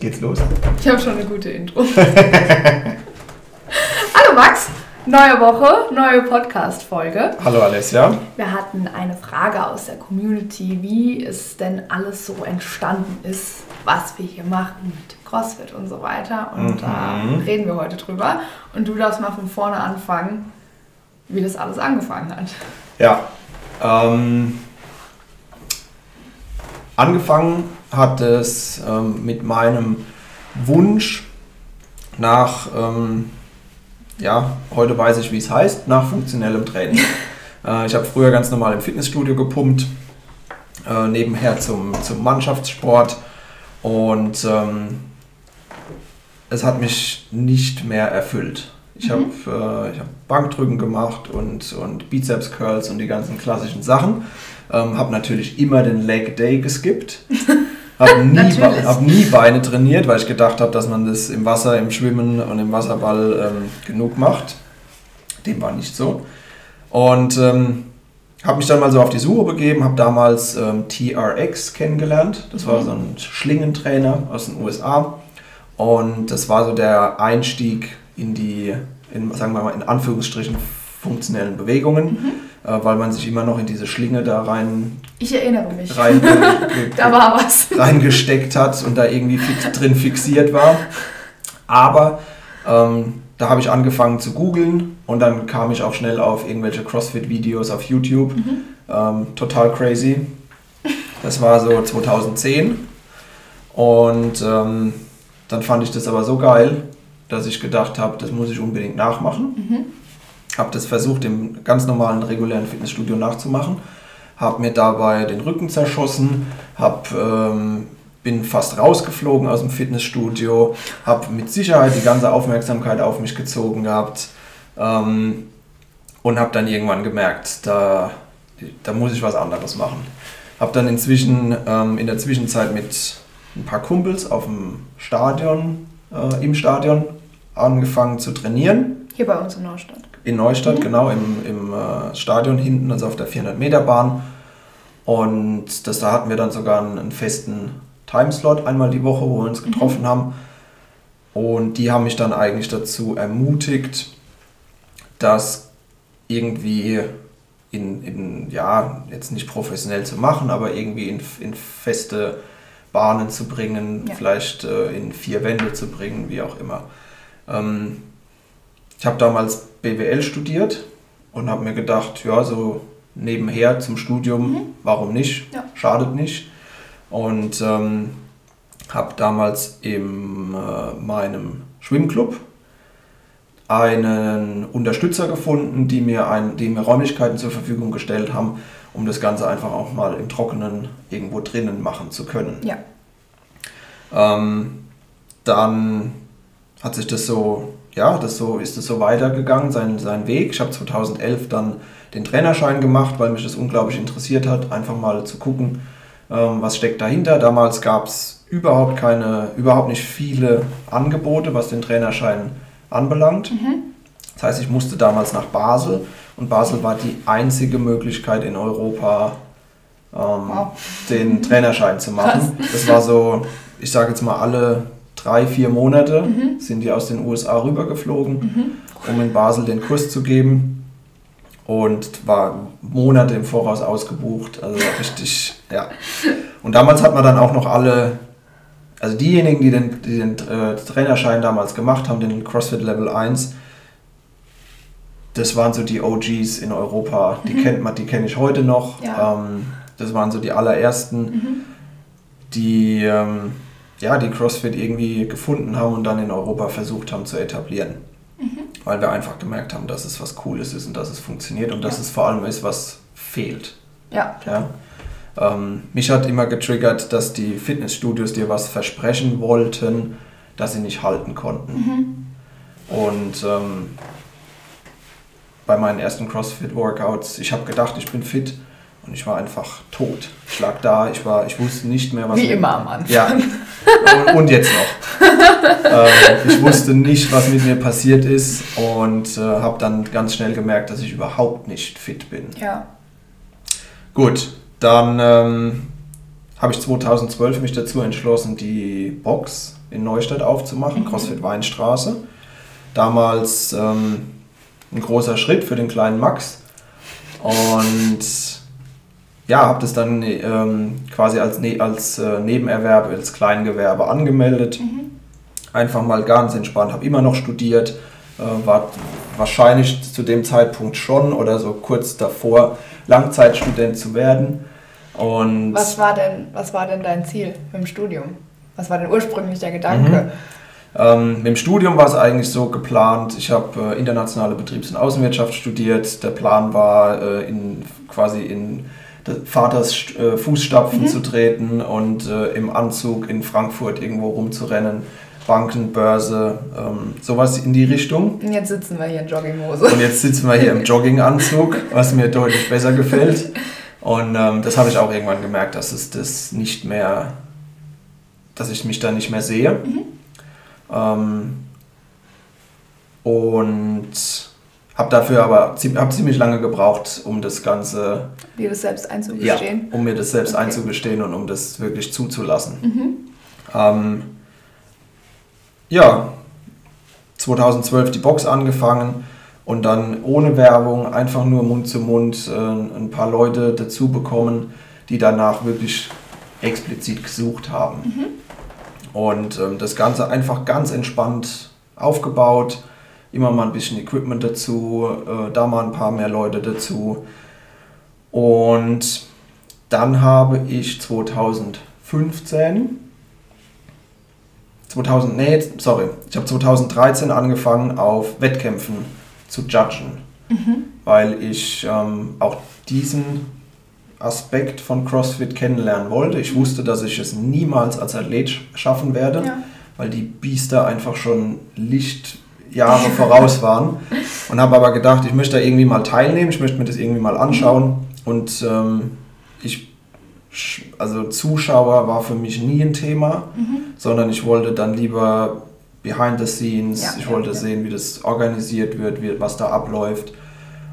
Geht's los? Ich habe schon eine gute Intro. Hallo Max, neue Woche, neue Podcast-Folge. Hallo Alessia. Wir hatten eine Frage aus der Community, wie es denn alles so entstanden ist, was wir hier machen mit CrossFit und so weiter. Und da Mhm. reden wir heute drüber. Und du darfst mal von vorne anfangen, wie das alles angefangen hat. Ja. Ähm, angefangen hat es ähm, mit meinem Wunsch nach, ähm, ja, heute weiß ich, wie es heißt, nach funktionellem Training. äh, ich habe früher ganz normal im Fitnessstudio gepumpt, äh, nebenher zum, zum Mannschaftssport und ähm, es hat mich nicht mehr erfüllt. Ich habe äh, ich hab Bankdrücken gemacht und, und Bizeps Curls und die ganzen klassischen Sachen. Ähm, habe natürlich immer den Leg Day geskippt. Habe nie, hab nie Beine trainiert, weil ich gedacht habe, dass man das im Wasser, im Schwimmen und im Wasserball ähm, genug macht. Dem war nicht so. Und ähm, habe mich dann mal so auf die Suche begeben, habe damals ähm, TRX kennengelernt. Das war so ein Schlingentrainer aus den USA. Und das war so der Einstieg in die, in, sagen wir mal, in Anführungsstrichen funktionellen Bewegungen, äh, weil man sich immer noch in diese Schlinge da rein, Ich erinnere mich. rein Da war was. reingesteckt hat und da irgendwie fix, drin fixiert war. Aber ähm, da habe ich angefangen zu googeln und dann kam ich auch schnell auf irgendwelche CrossFit-Videos auf YouTube. Ähm, total crazy. Das war so 2010. Und ähm, dann fand ich das aber so geil, dass ich gedacht habe, das muss ich unbedingt nachmachen. Habe das versucht, im ganz normalen, regulären Fitnessstudio nachzumachen. Habe mir dabei den Rücken zerschossen, hab, ähm, bin fast rausgeflogen aus dem Fitnessstudio, habe mit Sicherheit die ganze Aufmerksamkeit auf mich gezogen gehabt ähm, und habe dann irgendwann gemerkt, da, da muss ich was anderes machen. Habe dann inzwischen ähm, in der Zwischenzeit mit ein paar Kumpels auf dem Stadion, äh, im Stadion angefangen zu trainieren. Hier bei uns in Neustadt. In Neustadt, genau, im, im äh, Stadion hinten, also auf der 400-Meter-Bahn. Und das, da hatten wir dann sogar einen, einen festen Timeslot einmal die Woche, wo wir uns getroffen haben. Und die haben mich dann eigentlich dazu ermutigt, das irgendwie in, in ja, jetzt nicht professionell zu machen, aber irgendwie in, in feste Bahnen zu bringen, Ja. vielleicht äh, in vier Wände zu bringen, wie auch immer. Ähm, ich habe damals BWL studiert und habe mir gedacht, ja, so nebenher zum Studium, warum nicht? Ja. Schadet nicht. Und ähm, habe damals in äh, meinem Schwimmclub einen Unterstützer gefunden, die mir, ein, die mir Räumlichkeiten zur Verfügung gestellt haben, um das Ganze einfach auch mal im Trockenen irgendwo drinnen machen zu können. Ja. Ähm, dann hat sich das so, ja, das so, ist es so weitergegangen, sein, sein Weg. Ich habe 2011 dann den Trainerschein gemacht, weil mich das unglaublich interessiert hat, einfach mal zu gucken, ähm, was steckt dahinter. Damals gab es überhaupt keine, überhaupt nicht viele Angebote, was den Trainerschein anbelangt. Das heißt, ich musste damals nach Basel und Basel war die einzige Möglichkeit in Europa, ähm, Wow. den Trainerschein zu machen. Das war so, ich sage jetzt mal alle drei, vier Monate sind die aus den USA rübergeflogen, um in Basel den Kurs zu geben und war Monate im Voraus ausgebucht, also richtig, ja. Und damals hat man dann auch noch alle, also diejenigen, die den, die den äh, Trainerschein damals gemacht haben, den CrossFit Level 1, das waren so die OGs in Europa. Die kennt man, die kenne ich heute noch. Ja. Ähm, das waren so die allerersten, die ähm, ja, die CrossFit irgendwie gefunden haben und dann in Europa versucht haben zu etablieren. Weil wir einfach gemerkt haben, dass es was Cooles ist und dass es funktioniert und dass Ja. es vor allem ist, was fehlt. Ja. Ja? Ähm, mich hat immer getriggert, dass die Fitnessstudios dir was versprechen wollten, das sie nicht halten konnten. Und ähm, bei meinen ersten CrossFit-Workouts, ich habe gedacht, ich bin fit Und ich war einfach tot. Ich lag da, ich, war, ich wusste nicht mehr, was... Wie immer am Anfang. Ja, und, und jetzt noch. ähm, ich wusste nicht, was mit mir passiert ist und äh, habe dann ganz schnell gemerkt, dass ich überhaupt nicht fit bin. Ja. Gut, dann ähm, habe ich 2012 mich dazu entschlossen, die Box in Neustadt aufzumachen, Mhm. CrossFit Weinstraße. Damals ähm, ein großer Schritt für den kleinen Max. Und ja, habe das dann ähm, quasi als, ne als äh, Nebenerwerb, als Kleingewerbe angemeldet. Einfach mal ganz entspannt, habe immer noch studiert, äh, war wahrscheinlich zu dem Zeitpunkt schon oder so kurz davor, Langzeitstudent zu werden. Und Was war denn, was war denn dein Ziel im Studium? Was war denn ursprünglich der Gedanke? Ähm, mit dem Studium war es eigentlich so geplant, ich habe äh, internationale Betriebs- und Außenwirtschaft studiert. Der Plan war, äh, in, quasi in Vaters äh, Fußstapfen zu treten und äh, im Anzug in Frankfurt irgendwo rumzurennen. Banken, Börse, ähm, sowas in die Richtung. Und jetzt sitzen wir hier in Jogginghose. Und jetzt sitzen wir hier im Jogginganzug, was mir deutlich besser gefällt. Und ähm, das habe ich auch irgendwann gemerkt, dass es das nicht mehr, dass ich mich da nicht mehr sehe. Ähm, und habe dafür aber hab ziemlich lange gebraucht, um das Ganze, Dir das selbst ja, einzugestehen. um mir das selbst Okay. einzugestehen und um das wirklich zuzulassen. Ähm, ja, 2012 die Box angefangen und dann ohne Werbung, einfach nur Mund zu Mund äh, ein paar Leute dazu bekommen, die danach wirklich explizit gesucht haben. Und ähm, das Ganze einfach ganz entspannt aufgebaut, immer mal ein bisschen Equipment dazu, äh, da mal ein paar mehr Leute dazu. Und dann habe ich 2015 2000, nee, sorry, ich habe 2013 angefangen auf Wettkämpfen zu judgen, weil ich ähm, auch diesen Aspekt von CrossFit kennenlernen wollte. Ich wusste, dass ich es niemals als Athlet sch- schaffen werde, Ja. weil die Biester einfach schon Lichtjahre voraus waren und habe aber gedacht, ich möchte da irgendwie mal teilnehmen, ich möchte mir das irgendwie mal anschauen und ähm, ich also Zuschauer war für mich nie ein Thema, sondern ich wollte dann lieber behind the scenes, Ja, ich wollte ja. sehen, wie das organisiert wird, wie, was da abläuft.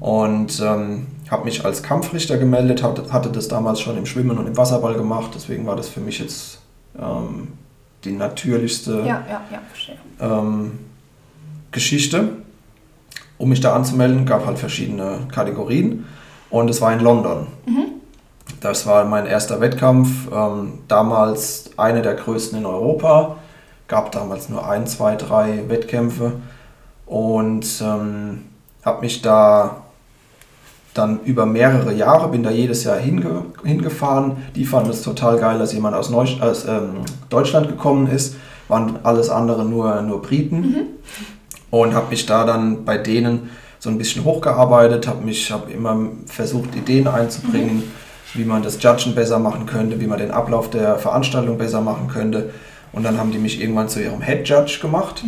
Und ähm, habe mich als Kampfrichter gemeldet, hatte, hatte das damals schon im Schwimmen und im Wasserball gemacht, deswegen war das für mich jetzt ähm, die natürlichste Ja, ja, ja, ähm, Geschichte. Um mich da anzumelden, gab halt verschiedene Kategorien und es war in London. Das war mein erster Wettkampf, ähm, damals einer der größten in Europa. Gab damals nur ein, zwei, drei Wettkämpfe und ähm, habe mich da dann über mehrere Jahre, bin da jedes Jahr hinge hingefahren. Die fanden es total geil, dass jemand aus, Neu aus ähm, Deutschland gekommen ist. Waren alles andere nur, nur Briten. Und habe mich da dann bei denen so ein bisschen hochgearbeitet, habe mich hab immer versucht, Ideen einzubringen, wie man das Judgen besser machen könnte, wie man den Ablauf der Veranstaltung besser machen könnte. Und dann haben die mich irgendwann zu ihrem Head Judge gemacht.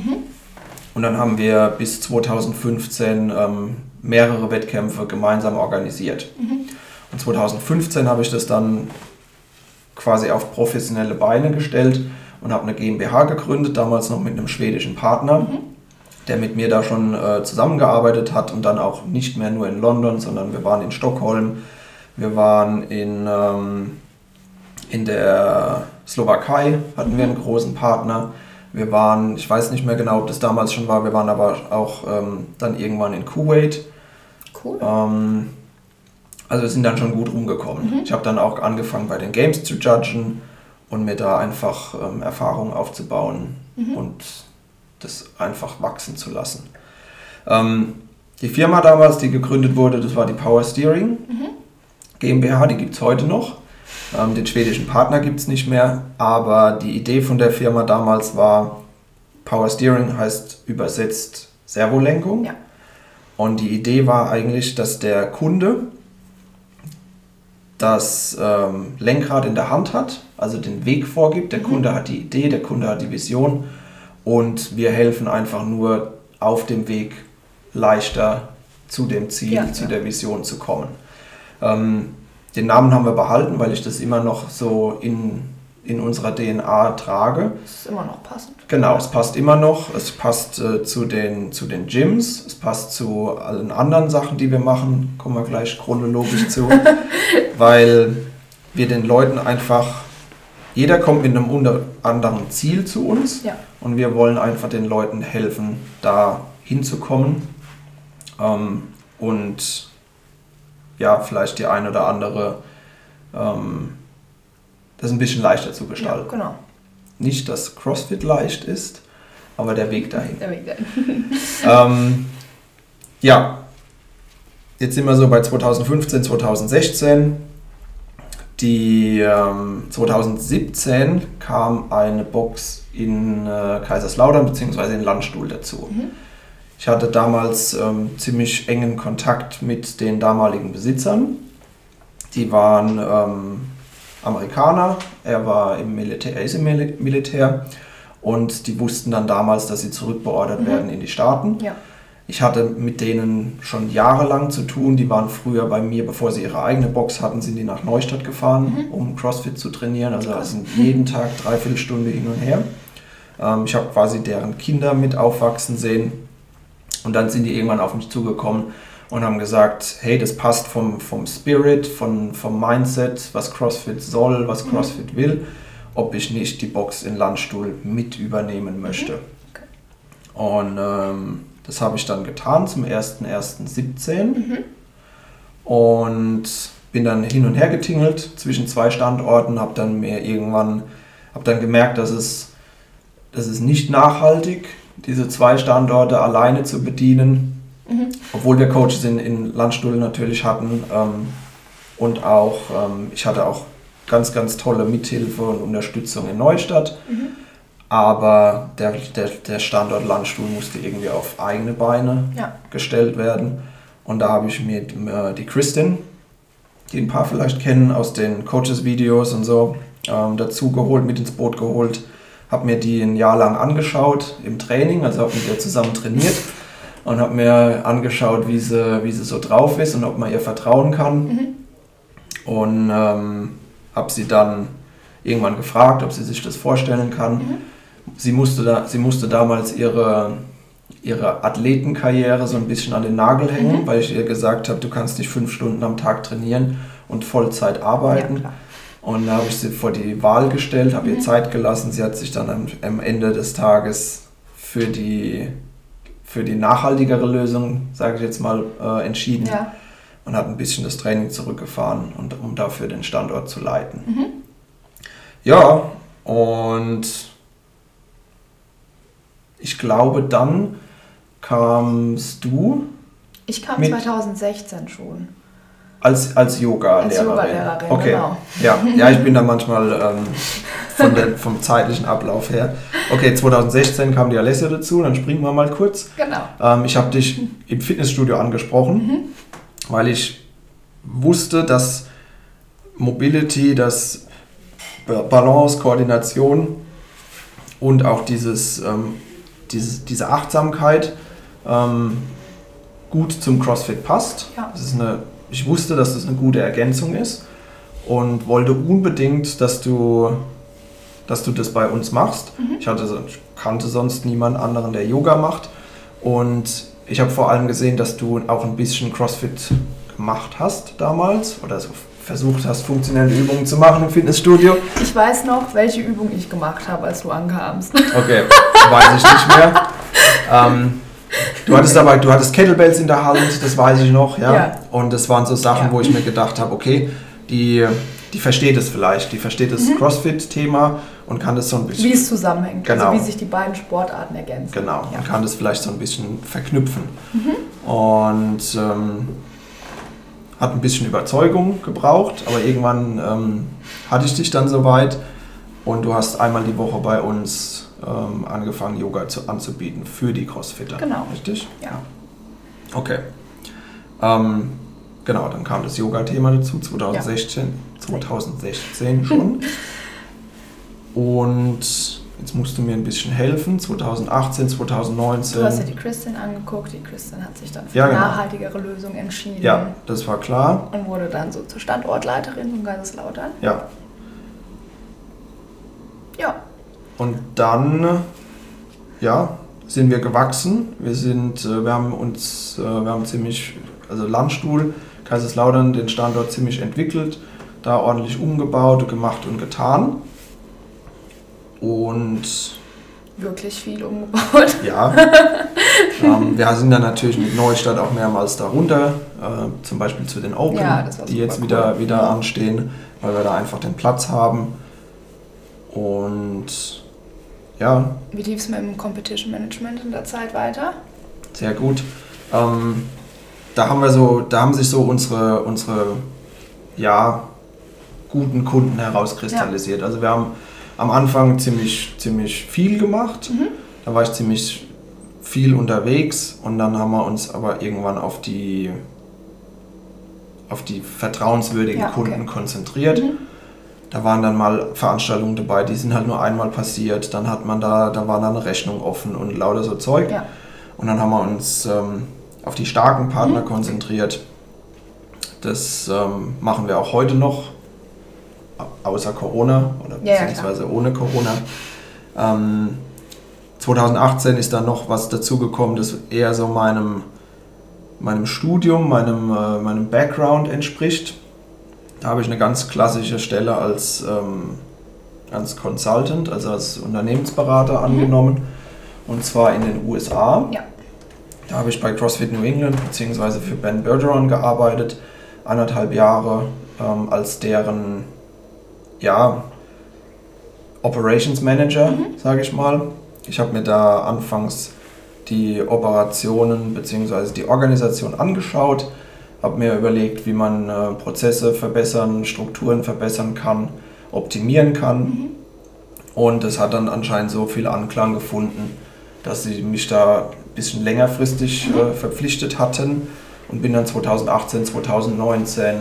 Und dann haben wir bis 2015 ähm, mehrere Wettkämpfe gemeinsam organisiert. Und 2015 habe ich das dann quasi auf professionelle Beine gestellt und habe eine GmbH gegründet, damals noch mit einem schwedischen Partner, der mit mir da schon äh, zusammengearbeitet hat und dann auch nicht mehr nur in London, sondern wir waren in Stockholm, wir waren in, ähm, in der Slowakei, hatten wir einen großen Partner. Wir waren, ich weiß nicht mehr genau, ob das damals schon war, wir waren aber auch ähm, dann irgendwann in Kuwait. Cool. Ähm, also wir sind dann schon gut rumgekommen. Ich habe dann auch angefangen bei den Games zu judgen und mir da einfach ähm, Erfahrung aufzubauen und das einfach wachsen zu lassen. Ähm, die Firma damals, die gegründet wurde, das war die Power Steering GmbH, die gibt es heute noch. Ähm, den schwedischen Partner gibt es nicht mehr, aber die Idee von der Firma damals war, Power Steering heißt übersetzt Servolenkung. Ja. Und die Idee war eigentlich, dass der Kunde das ähm, Lenkrad in der Hand hat, also den Weg vorgibt. Der Kunde hat die Idee, der Kunde hat die Vision und wir helfen einfach nur auf dem Weg leichter zu dem Ziel, Ja, zu ja. der Vision zu kommen. Ähm, den Namen haben wir behalten, weil ich das immer noch so in, in unserer DNA trage. Das ist immer noch passend. Genau, es passt immer noch. Es passt äh, zu, den, zu den Gyms, es passt zu allen anderen Sachen, die wir machen. Kommen wir gleich chronologisch zu. weil wir den Leuten einfach, jeder kommt mit einem unter anderen Ziel zu uns Ja. und wir wollen einfach den Leuten helfen, da hinzukommen ähm, und ja, vielleicht die eine oder andere ähm, das ein bisschen leichter zu Ja, gestalten. genau. Nicht, dass CrossFit leicht ist, aber der Weg dahin. Der Weg dahin. ähm, ja, jetzt sind wir so bei 2015, 2016. Die ähm, 2017 kam eine Box in äh, Kaiserslautern bzw. in Landstuhl dazu. Mhm. Ich hatte damals ähm, ziemlich engen Kontakt mit den damaligen Besitzern. Die waren ähm, Amerikaner, er war im Militär, er ist im Mil- Militär und die wussten dann damals, dass sie zurückbeordert Mhm. werden in die Staaten. Ja. Ich hatte mit denen schon jahrelang zu tun. Die waren früher bei mir, bevor sie ihre eigene Box hatten, sind die nach Neustadt gefahren, um CrossFit zu trainieren. Also Krass. sind jeden Tag dreiviertel Stunde hin und her. Ähm, ich habe quasi deren Kinder mit aufwachsen sehen. Und dann sind die irgendwann auf mich zugekommen und haben gesagt, hey, das passt vom, vom Spirit, von, vom Mindset, was CrossFit soll, was CrossFit will, ob ich nicht die Box in Landstuhl mit übernehmen möchte. Und ähm, das habe ich dann getan zum 1.1.17 und bin dann hin und her getingelt zwischen zwei Standorten, habe dann mir irgendwann, habe dann gemerkt, dass es, das ist nicht nachhaltig, diese zwei Standorte alleine zu bedienen, Mhm. obwohl wir Coaches in, in Landstuhl natürlich hatten ähm, und auch, ähm, ich hatte auch ganz, ganz tolle Mithilfe und Unterstützung in Neustadt. Mhm. Aber der, der, der Standort Landstuhl musste irgendwie auf eigene Beine Ja. gestellt werden. Und da habe ich mir äh, die Kristin, die ein paar vielleicht kennen aus den Coaches-Videos und so, ähm, dazu geholt, mit ins Boot geholt. Habe mir die ein Jahr lang angeschaut im Training, also habe mit ihr zusammen trainiert und habe mir angeschaut, wie sie, wie sie so drauf ist und ob man ihr vertrauen kann. Mhm. Und ähm, habe sie dann irgendwann gefragt, ob sie sich das vorstellen kann. Mhm. Sie, musste da, sie musste damals ihre, ihre Athletenkarriere so ein bisschen an den Nagel hängen, Mhm. weil ich ihr gesagt habe, du kannst nicht fünf Stunden am Tag trainieren und Vollzeit Ja, arbeiten. klar. Und da habe ich sie vor die Wahl gestellt, habe ihr Mhm. Zeit gelassen. Sie hat sich dann am, am Ende des Tages für die, für die nachhaltigere Lösung, sage ich jetzt mal, äh, entschieden Ja. und hat ein bisschen das Training zurückgefahren, und, um dafür den Standort zu leiten. Mhm. Ja, und ich glaube, dann kamst du Ich kam Mit- 2016 schon. als, als Yoga-Lehrerin. Als Yoga-Lehrerin, okay. genau. Ja, ja, ich bin da manchmal ähm, von der, vom zeitlichen Ablauf her. Okay, 2016 kam die Alessia dazu, dann springen wir mal kurz. Genau. Ähm, ich habe dich im Fitnessstudio angesprochen, Mhm. weil ich wusste, dass Mobility, dass Ba- Balance, Koordination und auch dieses, ähm, dieses, diese Achtsamkeit ähm, gut zum CrossFit passt. Ja. Das ist eine, ich wusste, dass das eine gute Ergänzung ist und wollte unbedingt, dass du, dass du das bei uns machst. Ich, hatte, ich kannte sonst niemand anderen, der Yoga macht. Und ich habe vor allem gesehen, dass du auch ein bisschen CrossFit gemacht hast damals oder so versucht hast, funktionelle Übungen zu machen im Fitnessstudio. Ich weiß noch, welche Übung ich gemacht habe, als du ankamst. Okay, weiß ich nicht mehr. Ähm, du hattest aber, du hattest Kettlebells in der Hand, das weiß ich noch, ja. Ja. Und das waren so Sachen, Ja. wo ich mir gedacht habe, okay, die, die versteht es vielleicht, die versteht das CrossFit-Thema und kann das so ein bisschen Wie es zusammenhängt. Genau. Also wie sich die beiden Sportarten ergänzen. Genau, Ja. man kann das vielleicht so ein bisschen verknüpfen. Und ähm, hat ein bisschen Überzeugung gebraucht, aber irgendwann ähm, hatte ich dich dann soweit und du hast einmal die Woche bei uns ähm, angefangen, Yoga zu, anzubieten für die Crossfitter. Genau. Richtig? Ja. Okay. Ähm, genau, dann kam das Yoga-Thema dazu, 2016, 2016 schon. Und jetzt musst du mir ein bisschen helfen, 2018, 2019. Du hast ja die Christin angeguckt, die Christin hat sich dann für Ja, eine genau. nachhaltigere Lösung entschieden. Ja, das war klar. Und wurde dann so zur Standortleiterin von Kaiserslautern. Ja. Ja, Und dann, ja, sind wir gewachsen. Wir sind, äh, wir haben uns, äh, wir haben ziemlich, also Landstuhl, Kaiserslautern, den Standort ziemlich entwickelt, da ordentlich umgebaut, gemacht und getan. Und wirklich viel umgebaut. ja, ähm, wir sind dann natürlich mit Neustadt auch mehrmals darunter, äh, zum Beispiel zu den Open, Ja, die jetzt wieder, cool. wieder anstehen, weil wir da einfach den Platz haben. Und ja, Wie lief es mit dem Competition Management in der Zeit weiter? Sehr gut. Ähm, da haben wir so, da haben sich so unsere, unsere ja, guten Kunden herauskristallisiert. Also wir haben am Anfang ziemlich, ziemlich viel gemacht. Mhm. Da war ich ziemlich viel unterwegs und dann haben wir uns aber irgendwann auf die auf die vertrauenswürdigen Ja, okay. Kunden konzentriert. Mhm. Da waren dann mal Veranstaltungen dabei, die sind halt nur einmal passiert. Dann hat man da, da war da eine Rechnung offen und lauter so Zeug. Ja. Und dann haben wir uns ähm, auf die starken Partner Mhm. konzentriert. Das ähm, machen wir auch heute noch, außer Corona oder Ja, ja, beziehungsweise ohne Corona. Ähm, 2018 ist dann noch was dazugekommen, das eher so meinem, meinem Studium, meinem, äh, meinem Background entspricht. Da habe ich eine ganz klassische Stelle als, ähm, als Consultant, also als Unternehmensberater angenommen. Und zwar in den USA. Mhm. Ja. Da habe ich bei CrossFit New England bzw. für Ben Bergeron gearbeitet, anderthalb Jahre ähm, als deren ja, Operations Manager, sage ich mal. Ich habe mir da anfangs die Operationen bzw. die Organisation angeschaut, habe mir überlegt, wie man äh, Prozesse verbessern, Strukturen verbessern kann, optimieren kann. Und es hat dann anscheinend so viel Anklang gefunden, dass sie mich da ein bisschen längerfristig äh, verpflichtet hatten und bin dann 2018, 2019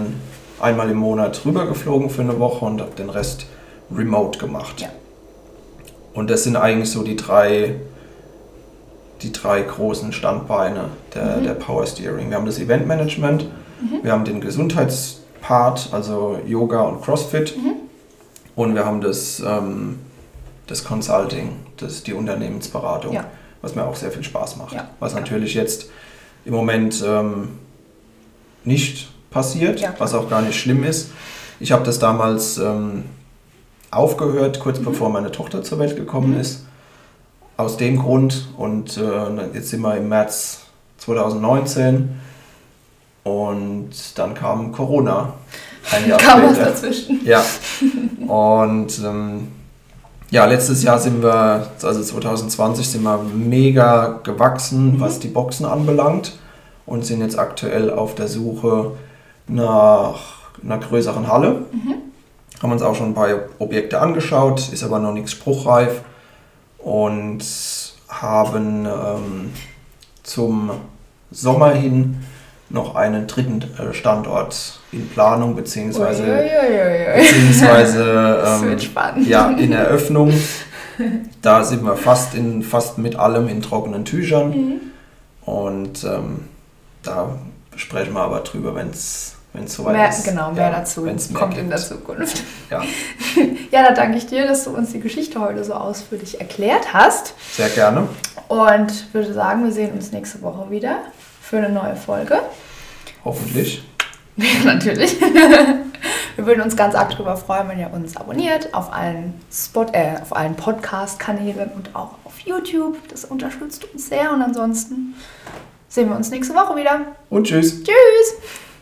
einmal im Monat rübergeflogen für eine Woche und habe den Rest remote gemacht. Ja. Und das sind eigentlich so die drei, die drei großen Standbeine der, Mhm. der Power Steering. Wir haben das Event Management, Mhm. wir haben den Gesundheitspart, also Yoga und CrossFit Mhm. und wir haben das, ähm, das Consulting, das, die Unternehmensberatung, Ja. was mir auch sehr viel Spaß macht. Ja. Was natürlich jetzt im Moment ähm, nicht passiert, Ja, was auch gar nicht schlimm ist. Ich habe das damals ähm, aufgehört, kurz Mhm. bevor meine Tochter zur Welt gekommen ist. Aus dem Grund und äh, jetzt sind wir im März 2019 und dann kam Corona. Ein Jahr Kam was dazwischen. Ja. Und ähm, ja, letztes Jahr sind wir, also 2020, sind wir mega gewachsen, Mhm. was die Boxen anbelangt und sind jetzt aktuell auf der Suche nach einer größeren Halle. Mhm. Haben uns auch schon ein paar Objekte angeschaut, ist aber noch nichts spruchreif und haben ähm, zum Sommer hin noch einen dritten äh, Standort in Planung beziehungsweise Uiuiuiui. beziehungsweise ähm, ja, in Eröffnung. Da sind wir fast, in, fast mit allem in trockenen Tüchern. Mhm. Und ähm, da sprechen wir aber drüber, wenn es soweit Mehr, ist. genau, mehr Ja, dazu mehr kommt in gibt. der Zukunft. Ja, Ja, da danke ich dir, dass du uns die Geschichte heute so ausführlich erklärt hast. sehr gerne. Und würde sagen, wir sehen uns nächste Woche wieder für eine neue Folge. Hoffentlich. Natürlich. Wir würden uns ganz arg darüber freuen, wenn ihr uns abonniert auf allen, Spot, äh, auf allen Podcast-Kanälen und auch auf YouTube. Das unterstützt uns sehr. Und ansonsten sehen wir uns nächste Woche wieder. Und tschüss. Tschüss!